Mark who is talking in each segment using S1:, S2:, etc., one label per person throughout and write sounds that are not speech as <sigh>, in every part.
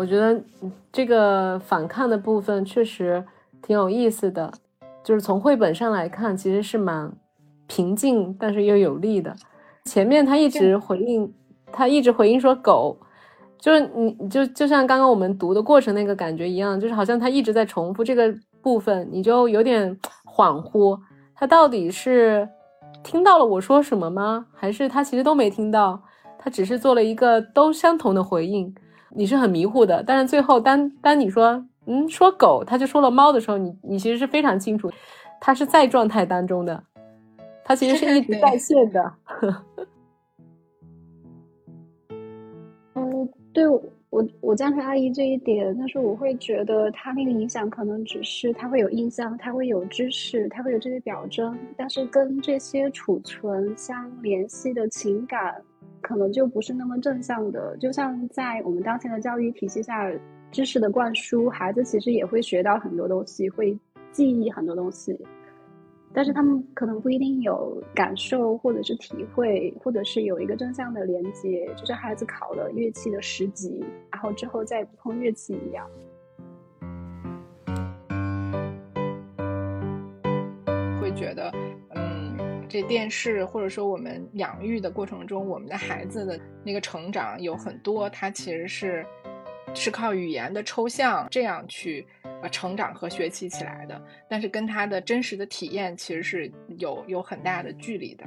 S1: 我觉得这个反抗的部分确实挺有意思的，就是从绘本上来看，其实是蛮平静，但是又有力的。前面他一直回应，他一直回应说狗，就是你就就像刚刚我们读的过程那个感觉一样，就是好像他一直在重复这个部分，你就有点恍惚，他到底是听到了我说什么吗？还是他其实都没听到，他只是做了一个都相同的回应，你是很迷糊的。但是最后当当你说嗯说狗，他就说了猫的时候，你你其实是非常清楚，他是在状态当中的。他其实是一直 <laughs> 在线的。
S2: 嗯，对我我赞成阿姨这一点，但是我会觉得它那个影响可能只是它会有印象，它会有知识，它会有这些表征，但是跟这些储存相联系的情感，可能就不是那么正向的。就像在我们当前的教育体系下，知识的灌输，孩子其实也会学到很多东西，会记忆很多东西。但是他们可能不一定有感受，或者是体会，或者是有一个正向的连接，就像孩子考了乐器的十级，然后之后再不碰乐器一样。
S3: 会觉得，这电视或者说我们养育的过程中，我们的孩子的那个成长有很多，他其实是是靠语言的抽象这样去。呃，成长和学习起来的，但是跟他的真实的体验其实是有有很大的距离的。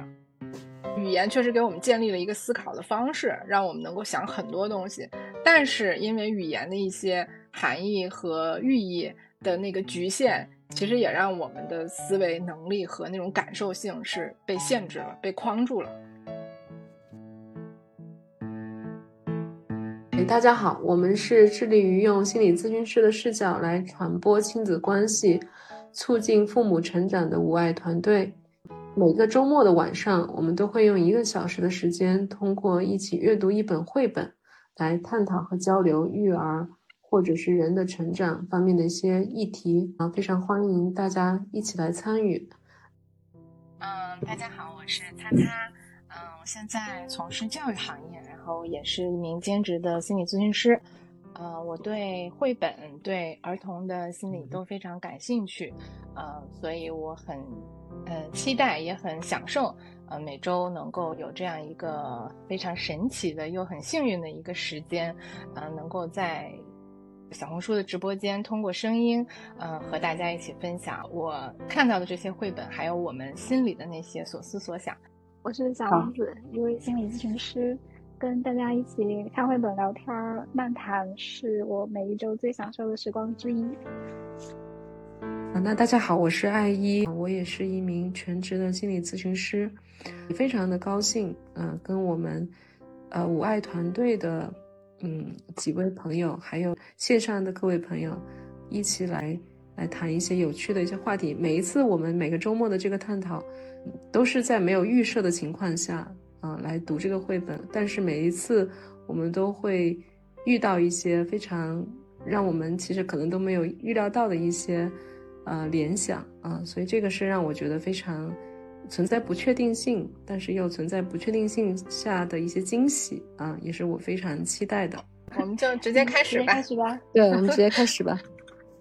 S3: 语言确实给我们建立了一个思考的方式，让我们能够想很多东西。但是因为语言的一些含义和寓意的那个局限，其实也让我们的思维能力和那种感受性是被限制了，被框住了。
S1: 大家好，我们是致力于用心理咨询师的视角来传播亲子关系，促进父母成长的无爱团队。每个周末的晚上，我们都会用一个小时的时间，通过一起阅读一本绘本，来探讨和交流育儿或者是人的成长方面的一些议题。啊，非常欢迎大家一起来参与。
S4: 嗯，大家好，我是擦擦。嗯，我现在从事教育行业。然后也是一名兼职的心理咨询师，呃，我对绘本、对儿童的心理都非常感兴趣，呃，所以我很，呃，期待也很享受，呃，每周能够有这样一个非常神奇的又很幸运的一个时间，呃，能够在小红书的直播间通过声音，呃，和大家一起分享我看到的这些绘本，还有我们心里的那些所思所想。
S2: 我是小王子，一位心理咨询师。跟大家一起看绘本、聊天、漫谈，是我每一周最享受的时光之一。
S1: 啊，那大家好，我是艾依，我也是一名全职的心理咨询师，非常的高兴，嗯，跟我们呃五爱团队的嗯几位朋友，还有线上的各位朋友，一起来来谈一些有趣的一些话题。每一次我们每个周末的这个探讨，都是在没有预设的情况下。啊，来读这个绘本，但是每一次我们都会遇到一些非常让我们其实可能都没有预料到的一些呃联想啊，所以这个是让我觉得非常存在不确定性，但是又存在不确定性下的一些惊喜啊，也是我非常期待的。
S3: 我们就直接开始吧，
S2: 开始吧。<laughs>
S1: 对，我们直接开始吧。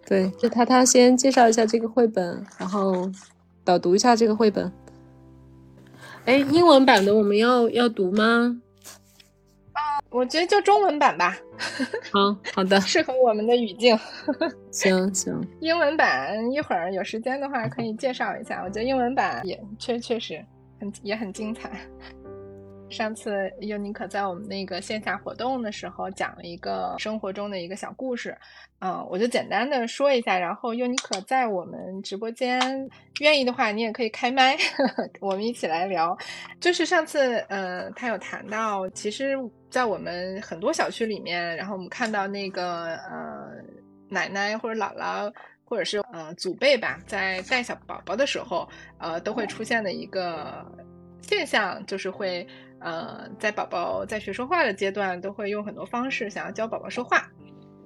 S1: 对，就他他先介绍一下这个绘本，然后导读一下这个绘本。哎，英文版的我们要要读吗？
S3: 啊，我觉得就中文版吧。<laughs>
S1: 好好的，
S3: 适合我们的语境。<laughs>
S1: 行行，
S3: 英文版一会儿有时间的话可以介绍一下。我觉得英文版也确确实很也很精彩。上次尤尼可在我们那个线下活动的时候讲了一个生活中的一个小故事，嗯，我就简单的说一下，然后尤尼可在我们直播间愿意的话，你也可以开麦，<laughs> 我们一起来聊。就是上次，呃，他有谈到，其实，在我们很多小区里面，然后我们看到那个呃奶奶或者姥姥或者是呃祖辈吧，在带小宝宝的时候，呃，都会出现的一个现象，就是会。呃，在宝宝在学说话的阶段，都会用很多方式想要教宝宝说话。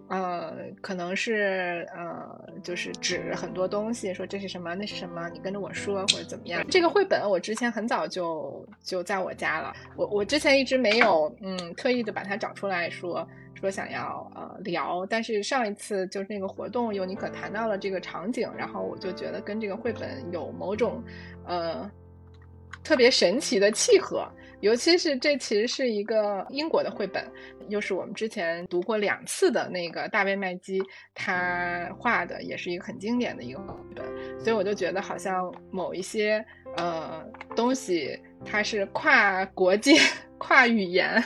S3: 呃，可能是呃，就是指很多东西，说这是什么，那是什么，你跟着我说或者怎么样。这个绘本我之前很早就就在我家了，我我之前一直没有嗯特意的把它找出来说说想要呃聊，但是上一次就是那个活动有你可谈到了这个场景，然后我就觉得跟这个绘本有某种呃特别神奇的契合。尤其是这其实是一个英国的绘本，又是我们之前读过两次的那个大卫麦基他画的，也是一个很经典的一个绘本，所以我就觉得好像某一些呃东西，它是跨国界、跨语言、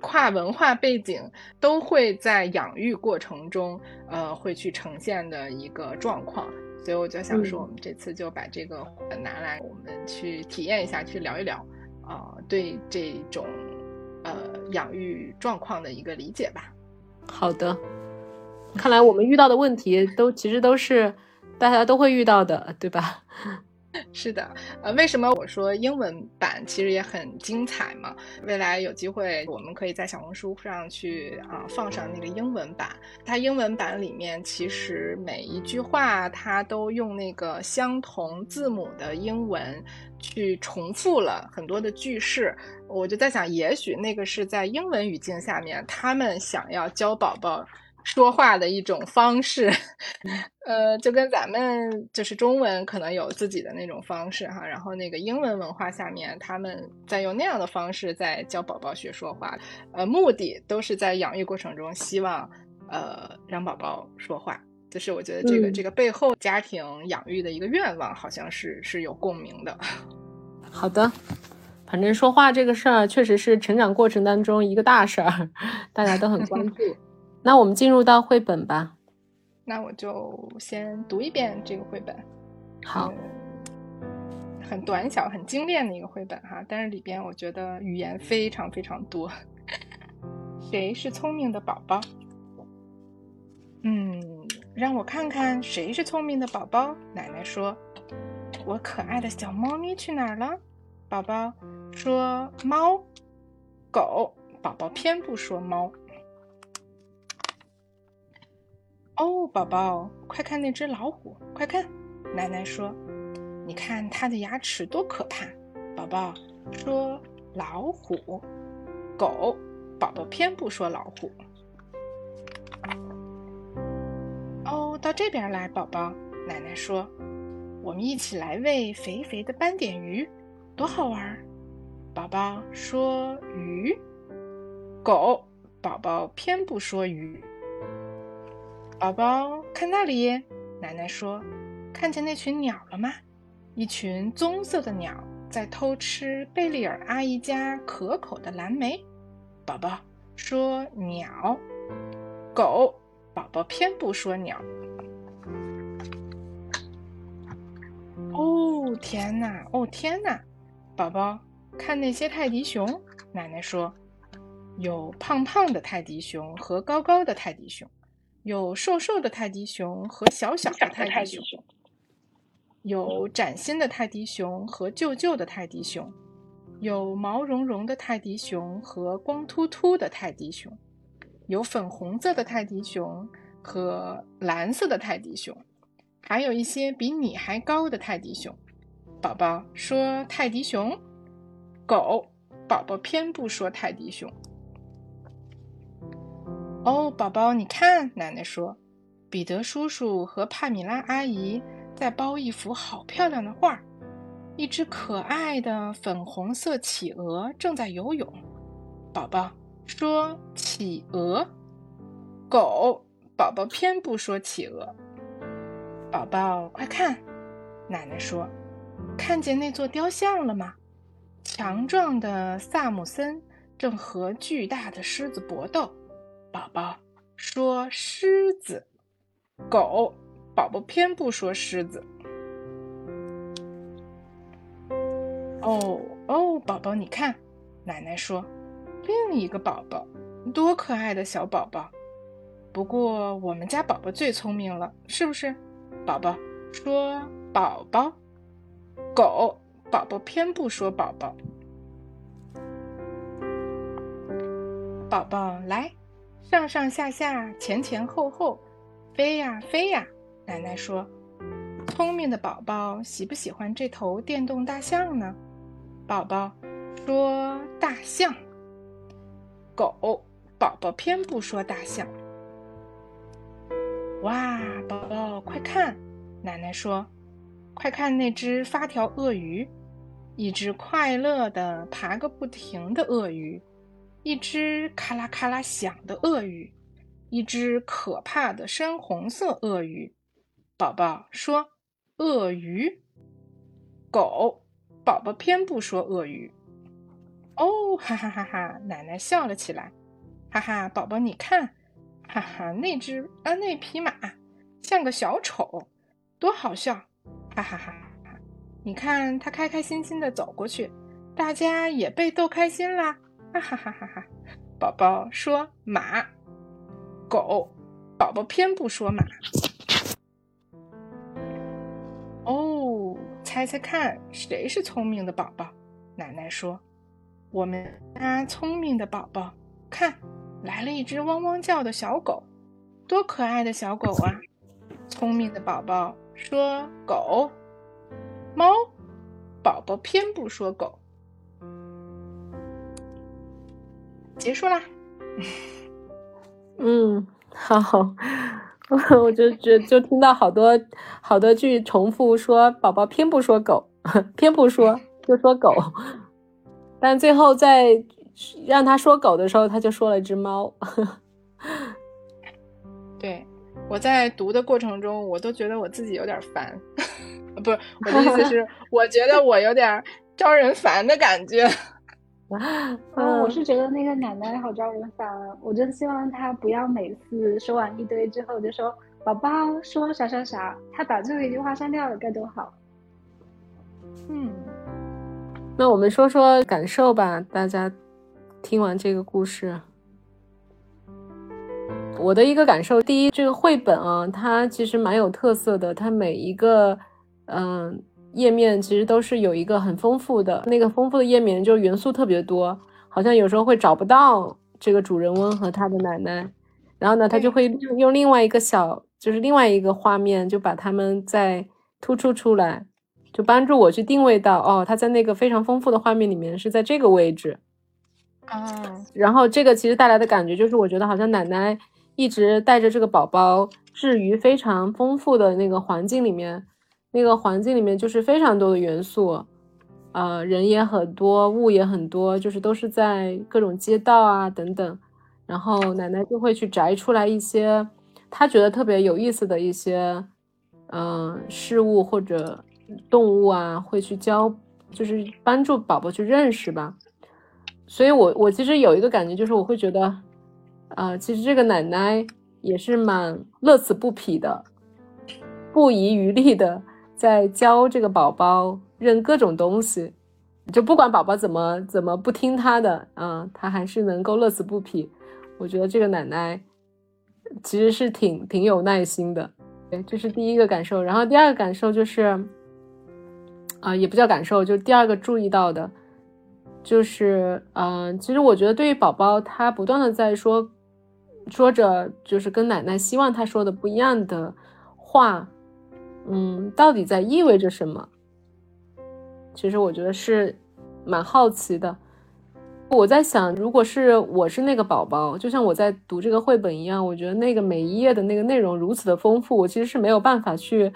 S3: 跨文化背景，都会在养育过程中呃会去呈现的一个状况，所以我就想说，我们这次就把这个拿来，我们去体验一下，去聊一聊。啊，对这种呃养育状况的一个理解吧。
S1: 好的，看来我们遇到的问题都其实都是大家都会遇到的，对吧？<laughs>
S3: 是的，呃，为什么我说英文版其实也很精彩嘛？未来有机会，我们可以在小红书上去啊放上那个英文版。它英文版里面其实每一句话它都用那个相同字母的英文。去重复了很多的句式，我就在想，也许那个是在英文语境下面，他们想要教宝宝说话的一种方式，<laughs> 呃，就跟咱们就是中文可能有自己的那种方式哈，然后那个英文文化下面，他们在用那样的方式在教宝宝学说话，呃，目的都是在养育过程中希望呃让宝宝说话，就是我觉得这个这个背后家庭养育的一个愿望，好像是是有共鸣的。<laughs>
S1: 好的，反正说话这个事儿确实是成长过程当中一个大事儿，大家都很关 <laughs> 注。那我们进入到绘本吧。
S3: 那我就先读一遍这个绘本。
S1: 好，
S3: 很短小、很精炼的一个绘本哈，但是里边我觉得语言非常非常多。<laughs> 谁是聪明的宝宝？嗯，让我看看谁是聪明的宝宝。奶奶说。我可爱的小猫咪去哪儿了？宝宝说猫，狗宝宝偏不说猫。哦，宝宝，快看那只老虎！快看，奶奶说，你看它的牙齿多可怕。宝宝说老虎，狗宝宝偏不说老虎。哦，到这边来，宝宝，奶奶说。我们一起来喂肥肥的斑点鱼，多好玩！宝宝说鱼，狗宝宝偏不说鱼。宝宝看那里，奶奶说：“看见那群鸟了吗？一群棕色的鸟在偷吃贝利尔阿姨家可口的蓝莓。”宝宝说鸟，狗宝宝偏不说鸟。哦天哪！哦天哪！宝宝，看那些泰迪熊。奶奶说，有胖胖的泰迪熊和高高的泰迪熊，有瘦瘦的泰迪熊和小小的泰迪熊，有崭新的泰迪熊和旧旧的泰迪熊，有毛茸茸的泰迪熊和光秃秃的泰迪熊，有粉红色的泰迪熊和蓝色的泰迪熊。还有一些比你还高的泰迪熊，宝宝说泰迪熊，狗宝宝偏不说泰迪熊。哦，宝宝你看，奶奶说，彼得叔叔和帕米拉阿姨在包一幅好漂亮的画，一只可爱的粉红色企鹅正在游泳。宝宝说企鹅，狗宝宝偏不说企鹅。宝宝，快看！奶奶说：“看见那座雕像了吗？强壮的萨姆森正和巨大的狮子搏斗。”宝宝说：“狮子。”狗宝宝偏不说狮子。哦哦，宝宝，你看！奶奶说：“另一个宝宝，多可爱的小宝宝！不过我们家宝宝最聪明了，是不是？”宝宝说：“宝宝，狗宝宝偏不说宝宝。宝宝来，上上下下，前前后后，飞呀飞呀。奶奶说：“聪明的宝宝喜不喜欢这头电动大象呢？”宝宝说：“大象。”狗宝宝偏不说大象。哇，宝宝快看！奶奶说：“快看那只发条鳄鱼，一只快乐的爬个不停的鳄鱼，一只咔啦咔啦响的鳄鱼，一只可怕的深红色鳄鱼。”宝宝说：“鳄鱼。”狗宝宝偏不说鳄鱼。哦，哈哈哈哈！奶奶笑了起来，哈哈，宝宝你看，哈哈，那只啊那匹马像个小丑，多好笑！哈哈哈哈！你看它开开心心的走过去，大家也被逗开心啦！哈哈哈哈哈！宝宝说马，狗宝宝偏不说马。哦，猜猜看，谁是聪明的宝宝？奶奶说：“我们家聪明的宝宝，看，来了一只汪汪叫的小狗，多可爱的小狗啊！”聪明的宝宝说：“狗。”猫宝宝偏不说狗。结束啦。
S1: 嗯，好。好 <laughs> 我就就就听到好多好多句重复说，宝宝偏不说狗，<laughs> 偏不说就说狗，但最后在让他说狗的时候，他就说了只猫。<laughs>
S3: 对，我在读的过程中，我都觉得我自己有点烦，不是我的意思是，我觉得我有点招人烦的感觉。<laughs>
S2: 嗯，我是觉得那个奶奶好招人烦，我真希望她不要每次说完一堆之后就说“宝宝说啥啥啥”，她把最后一句话删掉了该多好。
S3: 嗯，
S1: 那我们说说感受吧，大家听完这个故事，我的一个感受，第一，这个绘本啊，它其实蛮有特色的，它每一个嗯。页面其实都是有一个很丰富的，那个丰富的页面就元素特别多，好像有时候会找不到这个主人翁和他的奶奶，然后呢，他就会用另外一个小，就是另外一个画面，就把他们再突出出来，就帮助我去定位到，哦，他在那个非常丰富的画面里面是在这个位置，
S3: 嗯，
S1: 然后这个其实带来的感觉就是，我觉得好像奶奶一直带着这个宝宝置于非常丰富的那个环境里面。那个环境里面就是非常多的元素，呃，人也很多，物也很多，就是都是在各种街道啊等等。然后奶奶就会去摘出来一些她觉得特别有意思的一些，嗯，事物或者动物啊，会去教，就是帮助宝宝去认识吧。所以我我其实有一个感觉，就是我会觉得，呃，其实这个奶奶也是蛮乐此不疲的，不遗余力的。在教这个宝宝认各种东西，就不管宝宝怎么怎么不听他的，嗯，他还是能够乐此不疲。我觉得这个奶奶其实是挺挺有耐心的，对，这是第一个感受。然后第二个感受就是，啊，也不叫感受，就第二个注意到的，就是，嗯，其实我觉得对于宝宝，他不断的在说说着，就是跟奶奶希望他说的不一样的话。嗯，到底在意味着什么？其实我觉得是蛮好奇的。我在想，如果是我是那个宝宝，就像我在读这个绘本一样，我觉得那个每一页的那个内容如此的丰富，我其实是没有办法去，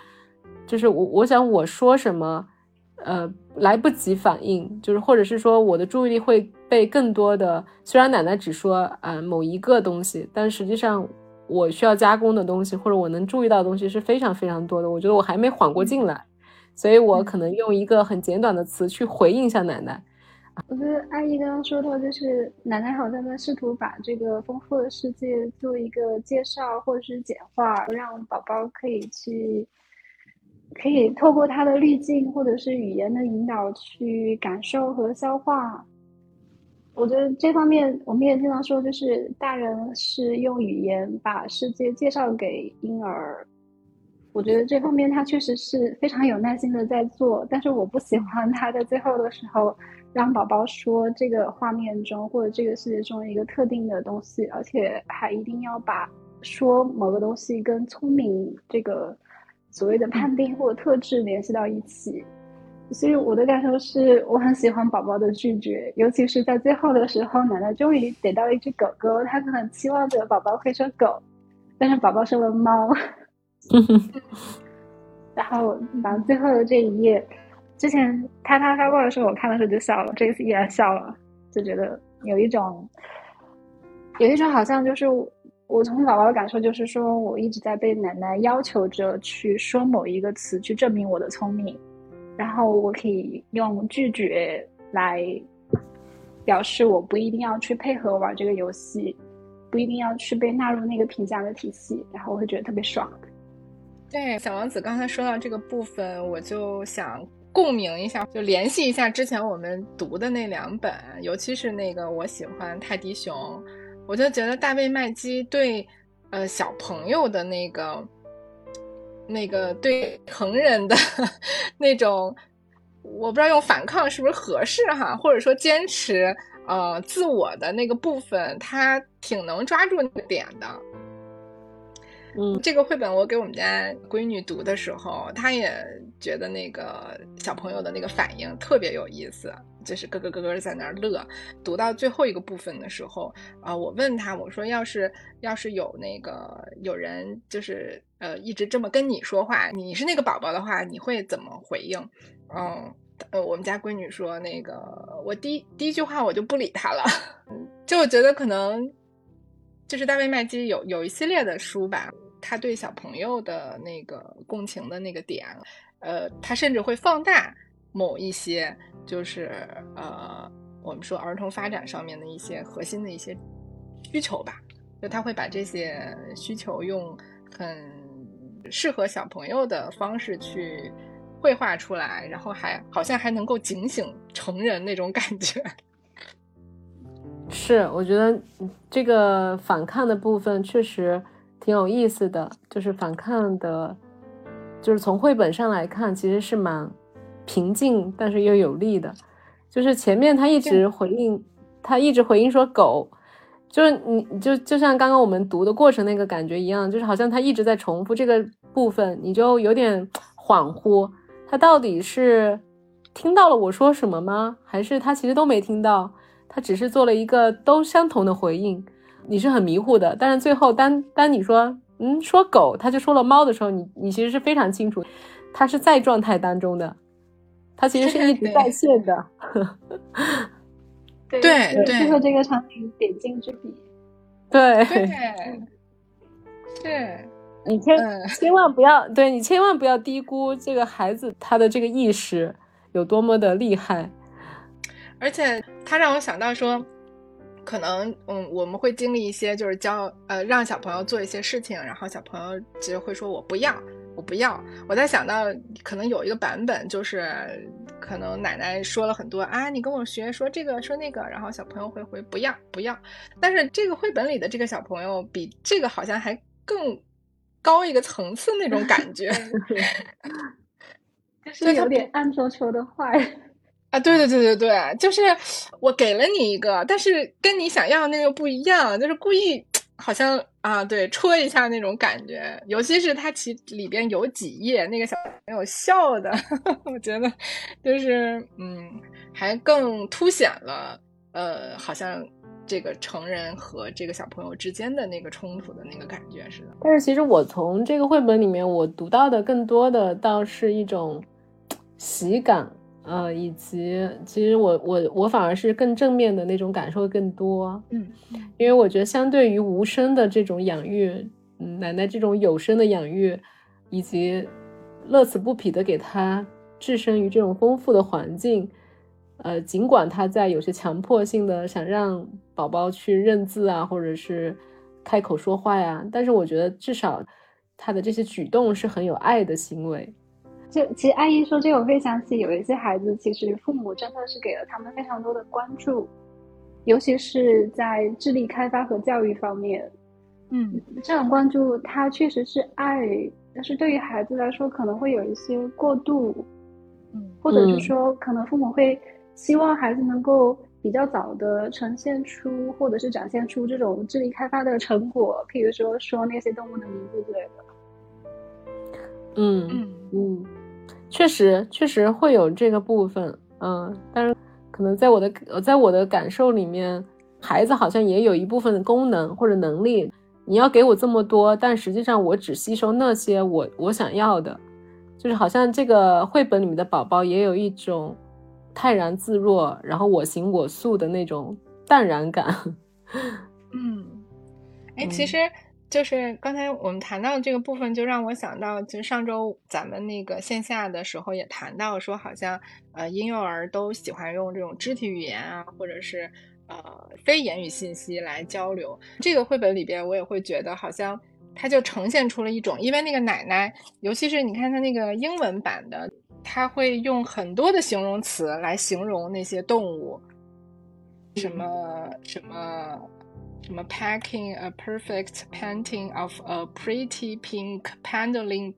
S1: 就是我我想我说什么，呃，来不及反应，就是或者是说我的注意力会被更多的，虽然奶奶只说啊某一个东西，但实际上。我需要加工的东西，或者我能注意到的东西是非常非常多的。我觉得我还没缓过劲来，所以我可能用一个很简短的词去回应一下奶奶。
S2: 我觉得阿姨刚刚说到，就是奶奶好像在试图把这个丰富的世界做一个介绍，或者是简化，让宝宝可以去，可以透过它的滤镜或者是语言的引导去感受和消化。我觉得这方面我们也经常说，就是大人是用语言把世界介绍给婴儿，我觉得这方面他确实是非常有耐心的在做，但是我不喜欢他在最后的时候让宝宝说这个画面中或者这个世界中一个特定的东西，而且还一定要把说某个东西跟聪明这个所谓的判定或者特质联系到一起。所以我的感受是我很喜欢宝宝的拒绝，尤其是在最后的时候，奶奶终于逮到一只狗狗，她可能期望着宝宝会说狗，但是宝宝说了猫。<laughs> 然后，然后最后的这一页，之前他他发过的时候，我看的时候就笑了，这一次依然笑了，就觉得有一种，有一种好像就是我从宝宝的感受就是说，我一直在被奶奶要求着去说某一个词去证明我的聪明。然后我可以用拒绝来表示我不一定要去配合玩这个游戏，不一定要去被纳入那个评价的体系，然后我会觉得特别爽。
S3: 对，小王子刚才说到这个部分，我就想共鸣一下，就联系一下之前我们读的那两本，尤其是那个我喜欢泰迪熊，我就觉得大卫麦基对呃小朋友的那个。那个对成人的 <laughs> 那种，我不知道用反抗是不是合适哈，或者说坚持呃自我的那个部分，他挺能抓住那个点的。
S1: 嗯，
S3: 这个绘本我给我们家闺女读的时候，她也觉得那个小朋友的那个反应特别有意思，就是咯咯咯咯在那儿乐。读到最后一个部分的时候，啊，我问她，我说要是要是有那个有人就是呃一直这么跟你说话，你是那个宝宝的话，你会怎么回应？嗯，呃，我们家闺女说那个我第第一句话我就不理他了，<laughs> 就我觉得可能。就是大卫麦基有有一系列的书吧，他对小朋友的那个共情的那个点，呃，他甚至会放大某一些，就是呃，我们说儿童发展上面的一些核心的一些需求吧，就他会把这些需求用很适合小朋友的方式去绘画出来，然后还好像还能够警醒成人那种感觉。<laughs>
S1: 是，我觉得这个反抗的部分确实挺有意思的。就是反抗的，就是从绘本上来看，其实是蛮平静，但是又有力的。就是前面他一直回应，他一直回应说狗，就是你就就像刚刚我们读的过程那个感觉一样，就是好像他一直在重复这个部分，你就有点恍惚，他到底是听到了我说什么吗？还是他其实都没听到？他只是做了一个都相同的回应，你是很迷糊的。但是最后，当当你说嗯说狗，他就说了猫的时候，你你其实是非常清楚，他是在状态当中的，他其实是一直在线的。<laughs>
S2: 对
S3: 对
S2: 对，最后这个场景点睛之笔。
S1: 对
S3: 对，对，<laughs>
S1: 你千千万不要，对你千万不要低估这个孩子他的这个意识有多么的厉害。
S3: 而且他让我想到说，可能嗯，我们会经历一些，就是教呃让小朋友做一些事情，然后小朋友就会说我不要，我不要。我在想到可能有一个版本，就是可能奶奶说了很多啊，你跟我学说这个说那个，然后小朋友会回不要不要。但是这个绘本里的这个小朋友比这个好像还更高一个层次那种感觉，<laughs> <laughs>
S2: 就是有点暗戳戳的坏。
S3: 啊，对对对对对，就是我给了你一个，但是跟你想要的那个不一样，就是故意好像啊，对，戳一下那种感觉。尤其是它其里边有几页那个小朋友笑的，<laughs> 我觉得就是嗯，还更凸显了呃，好像这个成人和这个小朋友之间的那个冲突的那个感觉似的。
S1: 但是其实我从这个绘本里面我读到的更多的倒是一种喜感。呃，以及其实我我我反而是更正面的那种感受更多，
S3: 嗯，
S1: 因为我觉得相对于无声的这种养育，嗯，奶奶这种有声的养育，以及乐此不疲的给他置身于这种丰富的环境，呃，尽管他在有些强迫性的想让宝宝去认字啊，或者是开口说话呀，但是我觉得至少他的这些举动是很有爱的行为。
S2: 就其实阿姨说这个，我会想起有一些孩子，其实父母真的是给了他们非常多的关注，尤其是在智力开发和教育方面。
S3: 嗯，
S2: 这种关注，他确实是爱但是对于孩子来说，可能会有一些过度，
S3: 嗯，
S2: 或者是说，可能父母会希望孩子能够比较早的呈现出，或者是展现出这种智力开发的成果，譬如说说那些动物的名字之类的。
S1: 嗯
S3: 嗯
S1: 嗯，确实确实会有这个部分，嗯，但是可能在我的在我的感受里面，孩子好像也有一部分的功能或者能力。你要给我这么多，但实际上我只吸收那些我我想要的，就是好像这个绘本里面的宝宝也有一种泰然自若，然后我行我素的那种淡然感。<laughs>
S3: 嗯，哎，
S1: 嗯
S3: 其实就是刚才我们谈到的这个部分，就让我想到，其实上周咱们那个线下的时候也谈到说，好像呃婴幼儿都喜欢用这种肢体语言啊，或者是呃非言语信息来交流。这个绘本里边，我也会觉得好像它就呈现出了一种，因为那个奶奶，尤其是你看它那个英文版的，它会用很多的形容词来形容那些动物，什么什么。什么 packing a perfect painting of a pretty pink pandaling，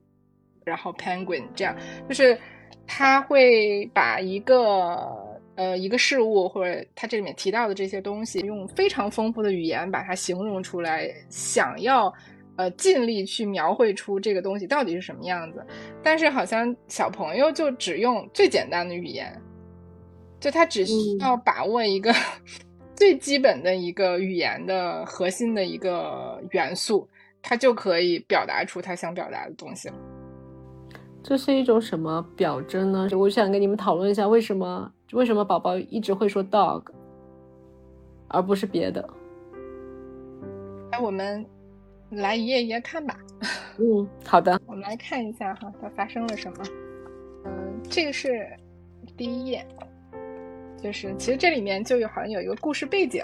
S3: 然后 penguin 这样，就是他会把一个呃一个事物或者他这里面提到的这些东西，用非常丰富的语言把它形容出来，想要呃尽力去描绘出这个东西到底是什么样子。但是好像小朋友就只用最简单的语言，就他只需要把握一个。最基本的一个语言的核心的一个元素，它就可以表达出他想表达的东西了。
S1: 这是一种什么表征呢？我想跟你们讨论一下，为什么为什么宝宝一直会说 dog，而不是别的？
S3: 哎，我们来一页一页看吧。
S1: 嗯，好的。<laughs>
S3: 我们来看一下哈，它发生了什么。嗯，这个是第一页。就是其实这里面就有好像有一个故事背景，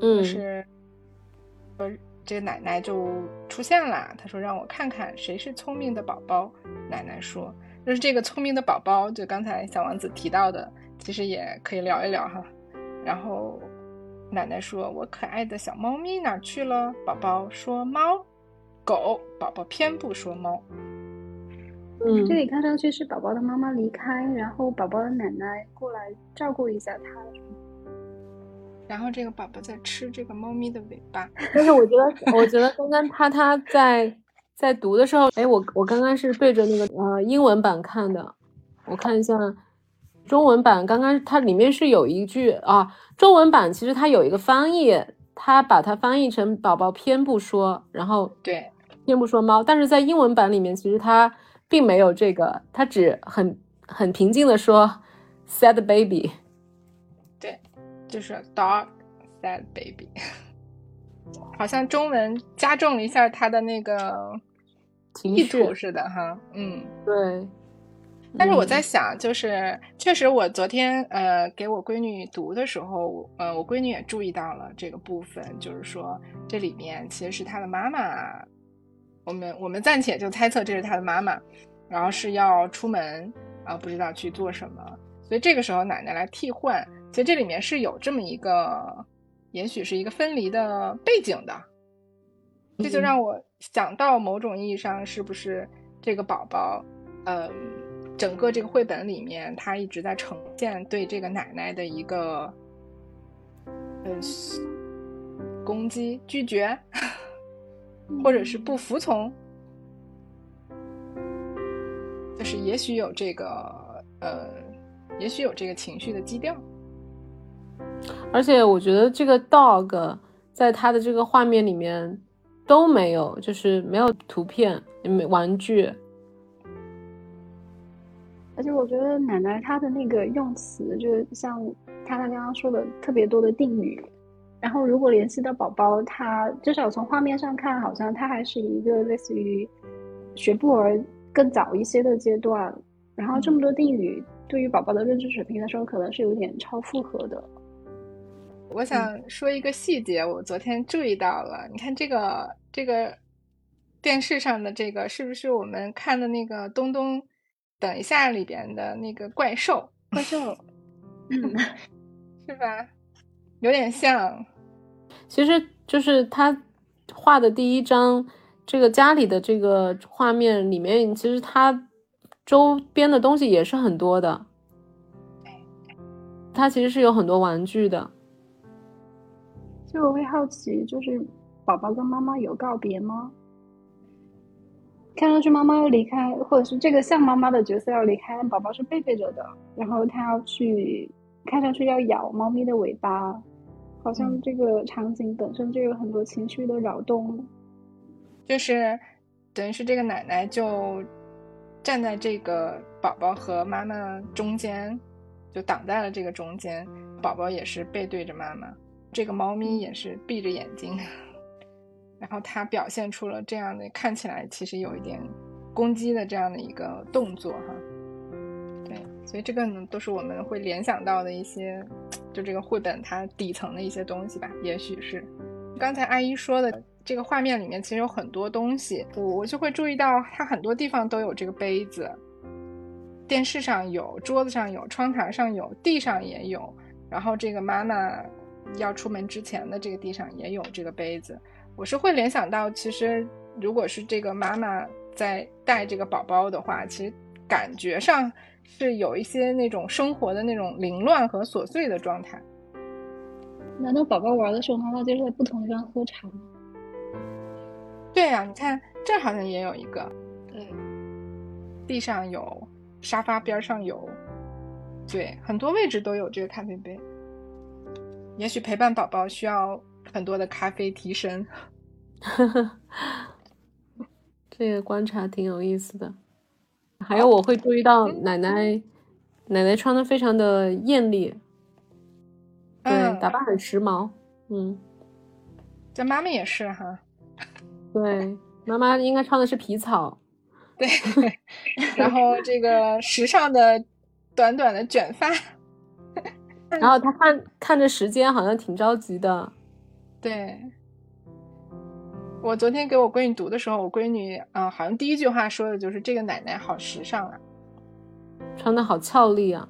S1: 嗯，
S3: 就是说这个奶奶就出现了，她说让我看看谁是聪明的宝宝。奶奶说，就是这个聪明的宝宝，就刚才小王子提到的，其实也可以聊一聊哈。然后奶奶说，我可爱的小猫咪哪去了？宝宝说猫，狗，宝宝偏不说猫。
S1: 嗯，
S2: 这里看上去是宝宝的妈妈离开，然后宝宝的奶奶过来照顾一下他。
S3: 然后这个宝宝在吃这个猫咪的尾巴。
S1: 但是我觉得，我觉得刚刚他他在在读的时候，哎，我我刚刚是对着那个呃英文版看的，我看一下中文版，刚刚它里面是有一句啊，中文版其实它有一个翻译，它把它翻译成宝宝偏不说，然后
S3: 对
S1: 偏不说猫，但是在英文版里面其实它。并没有这个，他只很很平静的说 “sad baby”，
S3: 对，就是 “dog sad baby”，<laughs> 好像中文加重了一下他的那个意图似的哈，嗯，
S1: 对。
S3: 但是我在想，就是确实我昨天呃给我闺女读的时候，呃，我闺女也注意到了这个部分，就是说这里面其实是她的妈妈。我们我们暂且就猜测这是他的妈妈，然后是要出门啊，不知道去做什么，所以这个时候奶奶来替换。其实这里面是有这么一个，也许是一个分离的背景的，这就让我想到某种意义上是不是这个宝宝，嗯，整个这个绘本里面他一直在呈现对这个奶奶的一个，呃，攻击、拒绝。或者是不服从，就是也许有这个呃，也许有这个情绪的基调。
S1: 而且我觉得这个 dog 在他的这个画面里面都没有，就是没有图片，也没玩具。
S2: 而且我觉得奶奶她的那个用词，就是像她她刚刚说的特别多的定语。然后，如果联系到宝宝，他至少从画面上看，好像他还是一个类似于学步儿更早一些的阶段。然后这么多定语，对于宝宝的认知水平来说，可能是有点超负荷的。
S3: 我想说一个细节，我昨天注意到了。你看这个这个电视上的这个，是不是我们看的那个东东？等一下里边的那个怪兽，
S2: 怪兽，<laughs> 嗯，<laughs>
S3: 是吧？有点像，
S1: 其实就是他画的第一张这个家里的这个画面里面，其实他周边的东西也是很多的。他其实是有很多玩具的。
S2: 就我会好奇，就是宝宝跟妈妈有告别吗？看上去妈妈要离开，或者是这个像妈妈的角色要离开，宝宝是背对着的，然后他要去，看上去要咬猫咪的尾巴，好像这个场景本身就有很多情绪的扰动。
S3: 就是等于是这个奶奶就站在这个宝宝和妈妈中间，就挡在了这个中间，宝宝也是背对着妈妈。这个猫咪也是闭着眼睛，<laughs> 然后它表现出了这样的看起来其实有一点攻击的这样的一个动作哈。所以这个呢都是我们会联想到的一些，就这个绘本它底层的一些东西吧。也许是刚才阿姨说的这个画面里面其实有很多东西，我我就会注意到它很多地方都有这个杯子，电视上有，桌子上有，窗台上有，地上也有，然后这个妈妈。要出门之前的这个地上也有这个杯子，我是会联想到，其实如果是这个妈妈在带这个宝宝的话，其实感觉上是有一些那种生活的那种凌乱和琐碎的状态。
S2: 难道宝宝玩的时候，妈妈就是在不同地方喝茶吗？
S3: 对呀，你看这好像也有一个，
S2: 对，
S3: 地上有，沙发边上有，对，很多位置都有这个咖啡杯。也许陪伴宝宝需要很多的咖啡提神，<laughs>
S1: 这个观察挺有意思的。还有我会注意到奶奶，奶奶穿的非常的艳丽，对，打扮很时髦，嗯。
S3: 这妈妈也是哈，<laughs>
S1: 对，妈妈应该穿的是皮草，
S3: 对，然后这个时尚的短短的卷发。
S1: 然后她看看着时间，好像挺着急的。
S3: 对，我昨天给我闺女读的时候，我闺女啊，好像第一句话说的就是“这个奶奶好时尚啊，
S1: 穿的好俏丽啊。”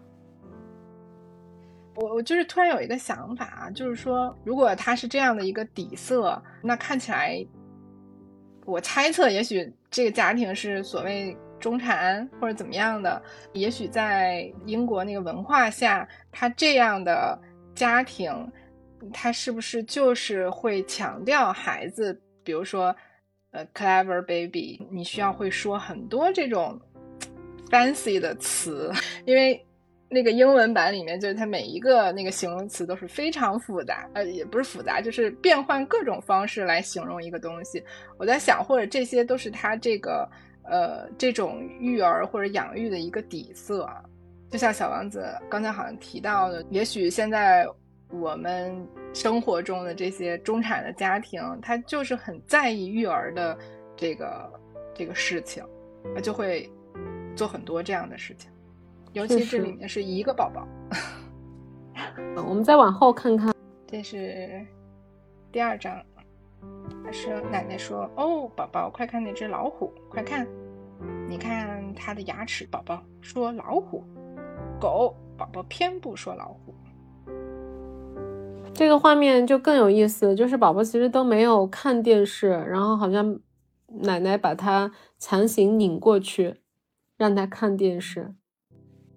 S3: 我我就是突然有一个想法啊，就是说，如果它是这样的一个底色，那看起来，我猜测，也许这个家庭是所谓。中产或者怎么样的，也许在英国那个文化下，他这样的家庭，他是不是就是会强调孩子，比如说，呃，clever baby，你需要会说很多这种 fancy 的词，因为那个英文版里面就是它每一个那个形容词都是非常复杂，呃，也不是复杂，就是变换各种方式来形容一个东西。我在想，或者这些都是他这个。呃，这种育儿或者养育的一个底色啊，就像小王子刚才好像提到的，也许现在我们生活中的这些中产的家庭，他就是很在意育儿的这个这个事情，他就会做很多这样的事情，尤其这里面是一个宝宝。
S1: 我们再往后看看，
S3: 这是第二章。他说：“奶奶说，哦，宝宝，快看那只老虎，快看，你看它的牙齿。”宝宝说：“老虎。”狗宝宝偏不说老虎。
S1: 这个画面就更有意思，就是宝宝其实都没有看电视，然后好像奶奶把他强行拧过去，让他看电视。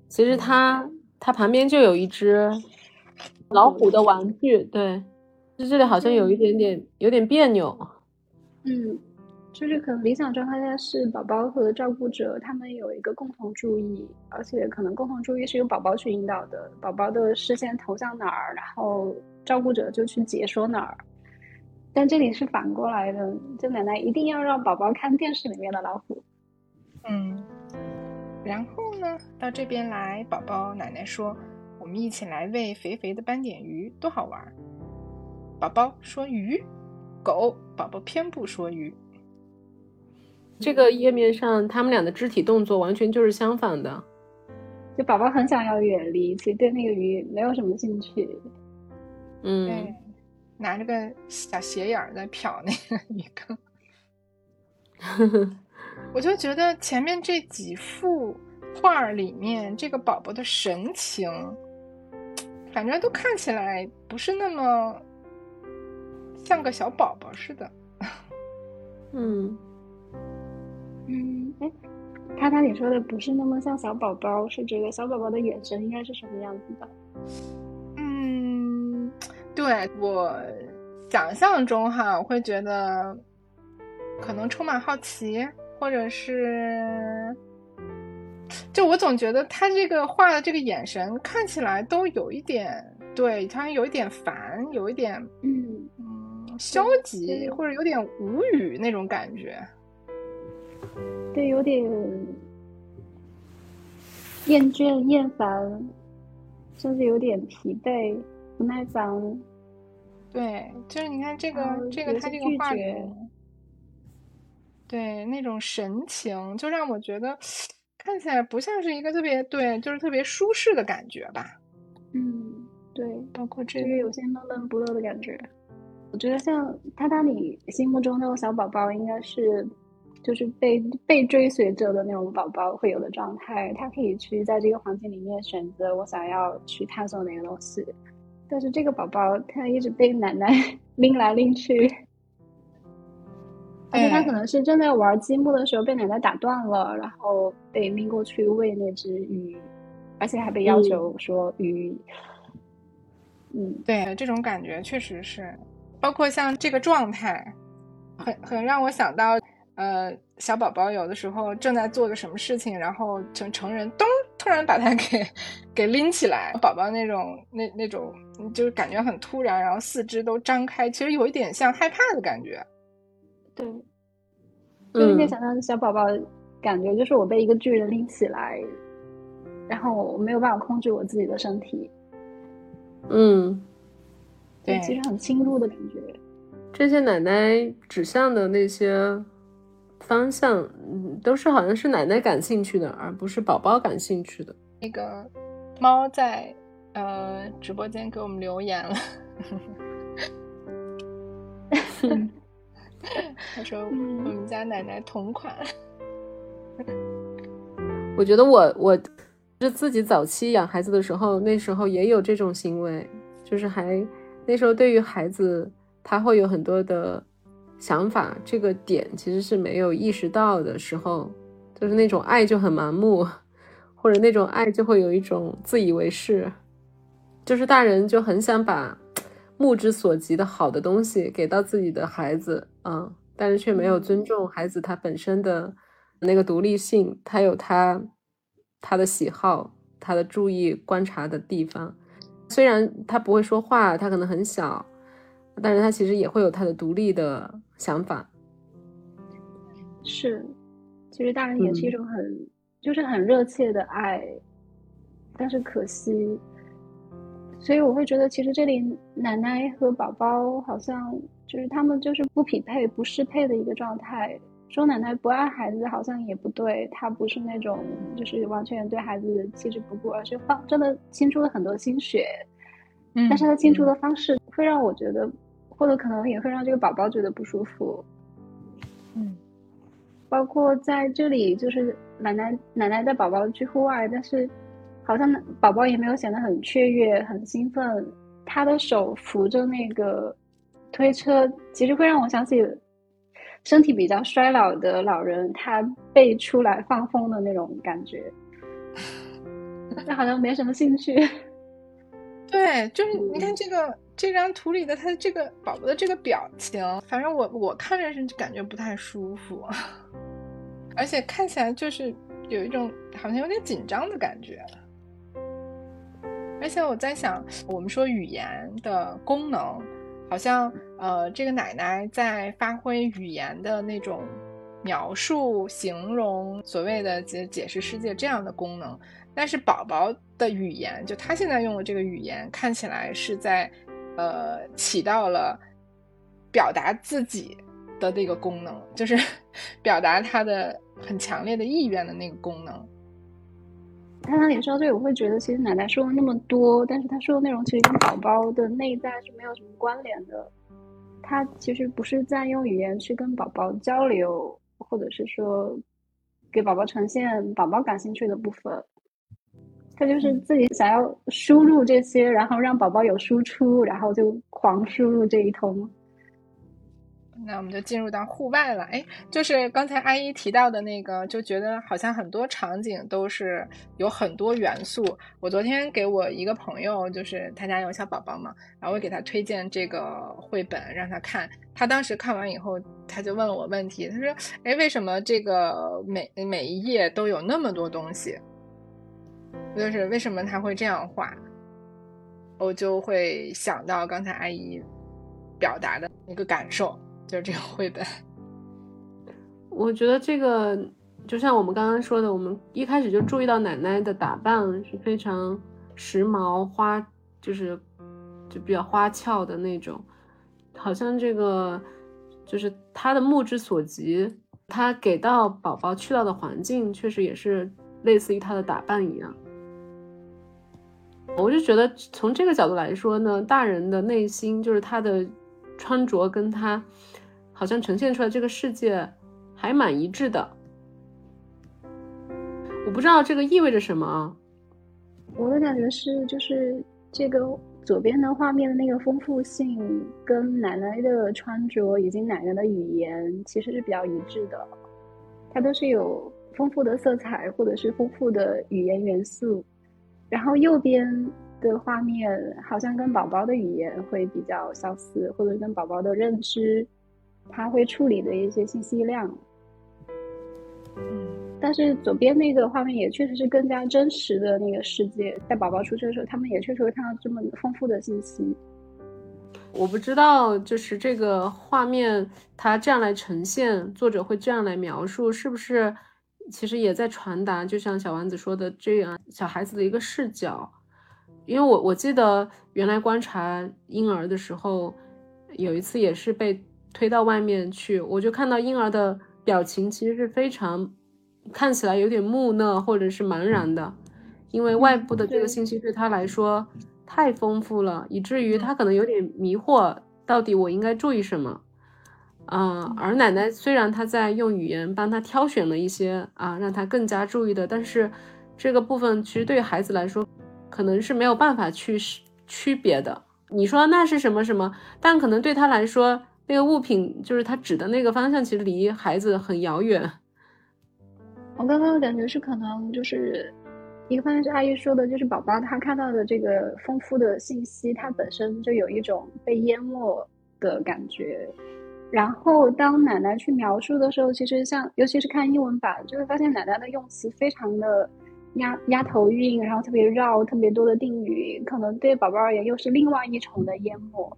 S1: 其实他他旁边就有一只老虎的玩具，对。就这里好像有一点点有点别扭，
S2: 嗯，就是可能理想状态下是宝宝和照顾者他们有一个共同注意，而且可能共同注意是由宝宝去引导的，宝宝的视线投向哪儿，然后照顾者就去解说哪儿。但这里是反过来的，就奶奶一定要让宝宝看电视里面的老虎。
S3: 嗯，然后呢，到这边来，宝宝奶奶说：“我们一起来喂肥肥的斑点鱼，多好玩。”宝宝说鱼，狗宝宝偏不说鱼。
S1: 这个页面上，他们俩的肢体动作完全就是相反的。
S2: 就宝宝很想要远离，其实对那个鱼没有什么兴趣。
S1: 嗯，
S3: 对，拿着个小斜眼在瞟那个鱼缸。我就觉得前面这几幅画里面，这个宝宝的神情，反正都看起来不是那么。像个小宝宝似的，
S1: 嗯，
S2: 嗯，哎，他他你说的不是那么像小宝宝，是这个小宝宝的眼神应该是什么样子的？
S3: 嗯，对我想象中哈，我会觉得可能充满好奇，或者是。就我总觉得他这个画的这个眼神看起来都有一点，对他有一点烦，有一点
S2: 嗯
S3: 嗯消极，或者有点无语那种感觉。
S2: 对，有点厌倦、厌烦，甚至有点疲惫、不耐烦。
S3: 对，就是你看这个这个他这个画里，对那种神情，就让我觉得。看起来不像是一个特别对，就是特别舒适的感觉吧。
S2: 嗯，对，
S3: 包括这个
S2: 有些闷闷不乐的感觉。我觉得像他，他你心目中那种小宝宝，应该是就是被被追随着的那种宝宝会有的状态。他可以去在这个环境里面选择我想要去探索哪个东西，但是这个宝宝他一直被奶奶 <laughs> 拎来拎去。而且他可能是正在玩积木的时候被奶奶打断了，然后被拎过去喂那只鱼，而且还被要求说鱼。嗯，
S3: 对，这种感觉确实是，包括像这个状态，很很让我想到，呃，小宝宝有的时候正在做个什么事情，然后成成人咚突然把它给 <laughs> 给拎起来，宝宝那种那那种就是感觉很突然，然后四肢都张开，其实有一点像害怕的感觉。
S2: 对，就是可以想象小宝宝感觉，就是我被一个巨人拎起来，然后我没有办法控制我自己的身体。
S1: 嗯，
S3: 对，
S2: 其实很侵入的感觉。
S1: 这些奶奶指向的那些方向，嗯，都是好像是奶奶感兴趣的，而不是宝宝感兴趣的。
S3: 那个猫在呃直播间给我们留言了。<laughs> 他说：“我们家奶奶同款。<laughs> ”
S1: 我觉得我我是自己早期养孩子的时候，那时候也有这种行为，就是还那时候对于孩子他会有很多的想法，这个点其实是没有意识到的时候，就是那种爱就很盲目，或者那种爱就会有一种自以为是，就是大人就很想把。目之所及的好的东西给到自己的孩子，嗯，但是却没有尊重孩子他本身的那个独立性，他有他他的喜好，他的注意观察的地方。虽然他不会说话，他可能很小，但是他其实也会有他的独立的想法。
S2: 是，其实大人也是一种很就是很热切的爱，但是可惜。所以我会觉得，其实这里奶奶和宝宝好像就是他们就是不匹配、不适配的一个状态。说奶奶不爱孩子好像也不对，她不是那种就是完全对孩子弃之不顾，而是放真的倾出了很多心血。
S3: 嗯，
S2: 但是她倾出的方式会让我觉得，或者可能也会让这个宝宝觉得不舒服。
S3: 嗯，
S2: 包括在这里，就是奶奶奶奶带宝宝去户外，但是。好像宝宝也没有显得很雀跃、很兴奋。他的手扶着那个推车，其实会让我想起身体比较衰老的老人，他背出来放风的那种感觉。<laughs> 他好像没什么兴趣。
S3: 对，就是你看这个这张图里的他这个宝宝的这个表情，反正我我看着是感觉不太舒服，<laughs> 而且看起来就是有一种好像有点紧张的感觉。而且我在想，我们说语言的功能，好像呃，这个奶奶在发挥语言的那种描述、形容，所谓的解解释世界这样的功能。但是宝宝的语言，就他现在用的这个语言，看起来是在呃起到了表达自己的那个功能，就是 <laughs> 表达他的很强烈的意愿的那个功能。
S2: 他那里说这个，我会觉得其实奶奶说了那么多，但是他说的内容其实跟宝宝的内在是没有什么关联的。他其实不是在用语言去跟宝宝交流，或者是说给宝宝呈现宝宝感兴趣的部分。他就是自己想要输入这些，然后让宝宝有输出，然后就狂输入这一通。
S3: 那我们就进入到户外了。哎，就是刚才阿姨提到的那个，就觉得好像很多场景都是有很多元素。我昨天给我一个朋友，就是他家有小宝宝嘛，然后我给他推荐这个绘本让他看。他当时看完以后，他就问了我问题，他说：“哎，为什么这个每每一页都有那么多东西？就是为什么他会这样画？”我就会想到刚才阿姨表达的一个感受。就是这个绘本，<laughs>
S1: 我觉得这个就像我们刚刚说的，我们一开始就注意到奶奶的打扮是非常时髦花，就是就比较花俏的那种，好像这个就是她的目之所及，她给到宝宝去到的环境确实也是类似于他的打扮一样。我就觉得从这个角度来说呢，大人的内心就是他的穿着跟他。好像呈现出来这个世界还蛮一致的，我不知道这个意味着什么。
S2: 啊我的感觉是，就是这个左边的画面的那个丰富性，跟奶奶的穿着以及奶奶的语言其实是比较一致的，它都是有丰富的色彩或者是丰富的语言元素。然后右边的画面好像跟宝宝的语言会比较相似，或者跟宝宝的认知。他会处理的一些信息量，
S3: 嗯，
S2: 但是左边那个画面也确实是更加真实的那个世界，在宝宝出生的时候，他们也确实会看到这么丰富的信息。
S1: 我不知道，就是这个画面，它这样来呈现，作者会这样来描述，是不是其实也在传达，就像小丸子说的这样，小孩子的一个视角。因为我我记得原来观察婴儿的时候，有一次也是被。推到外面去，我就看到婴儿的表情其实是非常看起来有点木讷或者是茫然的，因为外部的这个信息对他来说太丰富了，以至于他可能有点迷惑，到底我应该注意什么？啊，而奶奶虽然她在用语言帮他挑选了一些啊，让他更加注意的，但是这个部分其实对于孩子来说可能是没有办法去区别的。你说那是什么什么？但可能对他来说。那个物品就是他指的那个方向，其实离孩子很遥远。
S2: 我刚刚的感觉是，可能就是一个方向是阿姨说的，就是宝宝他看到的这个丰富的信息，他本身就有一种被淹没的感觉。然后当奶奶去描述的时候，其实像尤其是看英文版，就会发现奶奶的用词非常的压压头韵，然后特别绕，特别多的定语，可能对宝宝而言又是另外一重的淹没。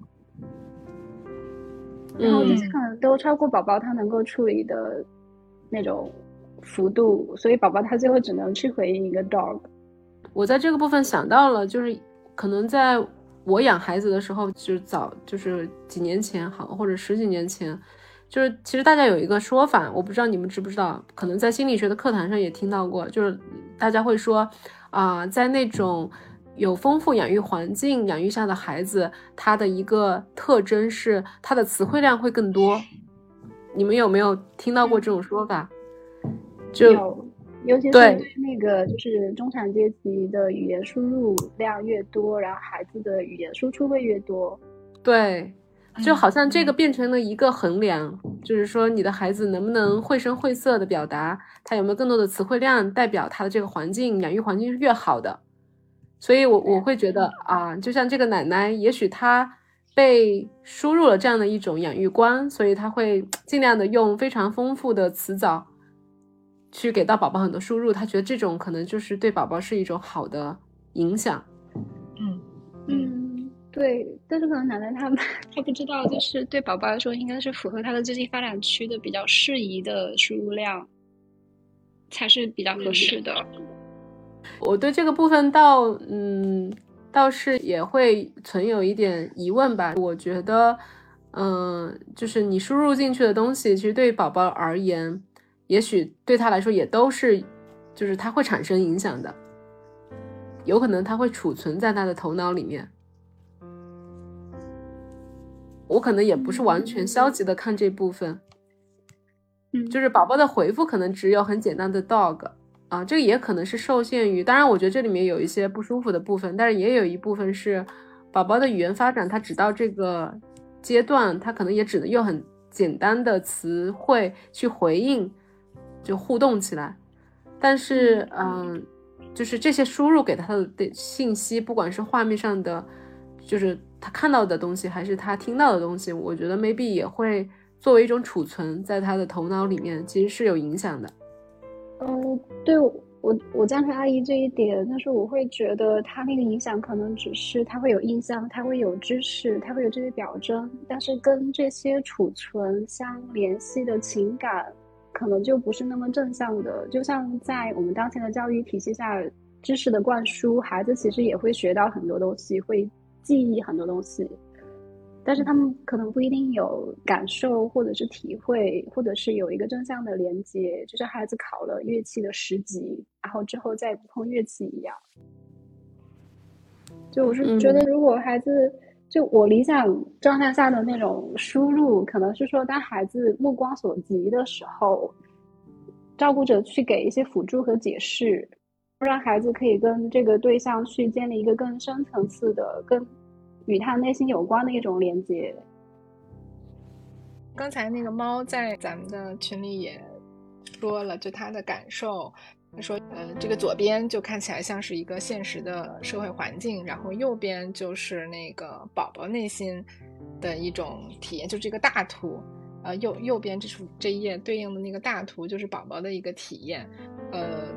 S2: 然后这些可能都超过宝宝他能够处理的那种幅度，所以宝宝他最后只能去回应一个 dog。
S1: 我在这个部分想到了，就是可能在我养孩子的时候，就是早就是几年前好，或者十几年前，就是其实大家有一个说法，我不知道你们知不知道，可能在心理学的课堂上也听到过，就是大家会说啊，在那种。有丰富养育环境养育下的孩子，他的一个特征是他的词汇量会更多。你们有没有听到过这种说法？
S2: 有，尤其是对那个就是中产阶级的语言输入量越多，然后孩子的语言输出会越多。
S1: 对，就好像这个变成了一个衡量，就是说你的孩子能不能绘声绘色的表达，他有没有更多的词汇量，代表他的这个环境养育环境是越好的。所以，我我会觉得啊，就像这个奶奶，也许她被输入了这样的一种养育观，所以她会尽量的用非常丰富的词藻去给到宝宝很多输入。他觉得这种可能就是对宝宝是一种好的影响。
S3: 嗯
S2: 嗯，对。但是可能奶奶他他不知道，就是对宝宝来说，应该是符合他的最近发展区的比较适宜的输入量才是比较合适的。
S1: 我对这个部分倒，嗯，倒是也会存有一点疑问吧。我觉得，嗯，就是你输入进去的东西，其实对宝宝而言，也许对他来说也都是，就是他会产生影响的，有可能他会储存在他的头脑里面。我可能也不是完全消极的看这部分，
S2: 嗯，
S1: 就是宝宝的回复可能只有很简单的 dog。啊，这个也可能是受限于，当然，我觉得这里面有一些不舒服的部分，但是也有一部分是宝宝的语言发展，他只到这个阶段，他可能也只能用很简单的词汇去回应，就互动起来。但是，嗯，就是这些输入给他的信息，不管是画面上的，就是他看到的东西，还是他听到的东西，我觉得 maybe 也会作为一种储存在他的头脑里面，其实是有影响的。
S2: 嗯，对。我我赞成阿姨这一点，但是我会觉得他那个影响可能只是他会有印象，他会有知识，他会有这些表征，但是跟这些储存相联系的情感，可能就不是那么正向的。就像在我们当前的教育体系下，知识的灌输，孩子其实也会学到很多东西，会记忆很多东西。但是他们可能不一定有感受，或者是体会，或者是有一个正向的连接，就像孩子考了乐器的十级，然后之后再也不碰乐器一样。就我是觉得，如果孩子就我理想状态下的那种输入，可能是说，当孩子目光所及的时候，照顾者去给一些辅助和解释，让孩子可以跟这个对象去建立一个更深层次的、更。与他内心有关的一种连接。
S3: 刚才那个猫在咱们的群里也说了，就它的感受，他说，呃，这个左边就看起来像是一个现实的社会环境，然后右边就是那个宝宝内心的一种体验，就这个大图，呃，右右边这幅这一页对应的那个大图就是宝宝的一个体验，呃，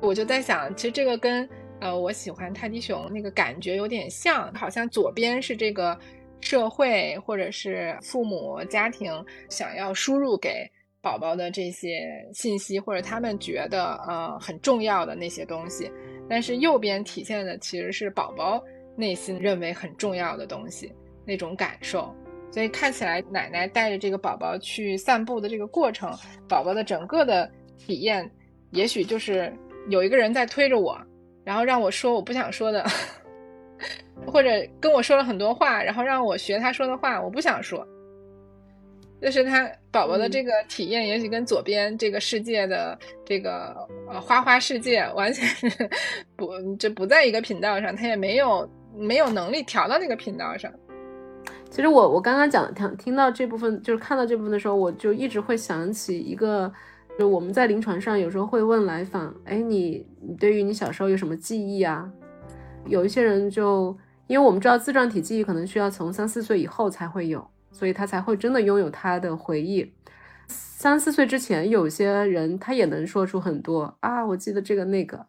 S3: 我就在想，其实这个跟。呃，我喜欢泰迪熊那个感觉有点像，好像左边是这个社会或者是父母家庭想要输入给宝宝的这些信息，或者他们觉得呃很重要的那些东西，但是右边体现的其实是宝宝内心认为很重要的东西那种感受，所以看起来奶奶带着这个宝宝去散步的这个过程，宝宝的整个的体验，也许就是有一个人在推着我。然后让我说我不想说的，<laughs> 或者跟我说了很多话，然后让我学他说的话，我不想说。就是他宝宝的这个体验，也许跟左边这个世界的这个呃花花世界完全是不就不在一个频道上，他也没有没有能力调到那个频道上。
S1: 其实我我刚刚讲听听到这部分，就是看到这部分的时候，我就一直会想起一个。就我们在临床上有时候会问来访，哎，你你对于你小时候有什么记忆啊？有一些人就，因为我们知道自传体记忆可能需要从三四岁以后才会有，所以他才会真的拥有他的回忆。三四岁之前，有些人他也能说出很多啊，我记得这个那个。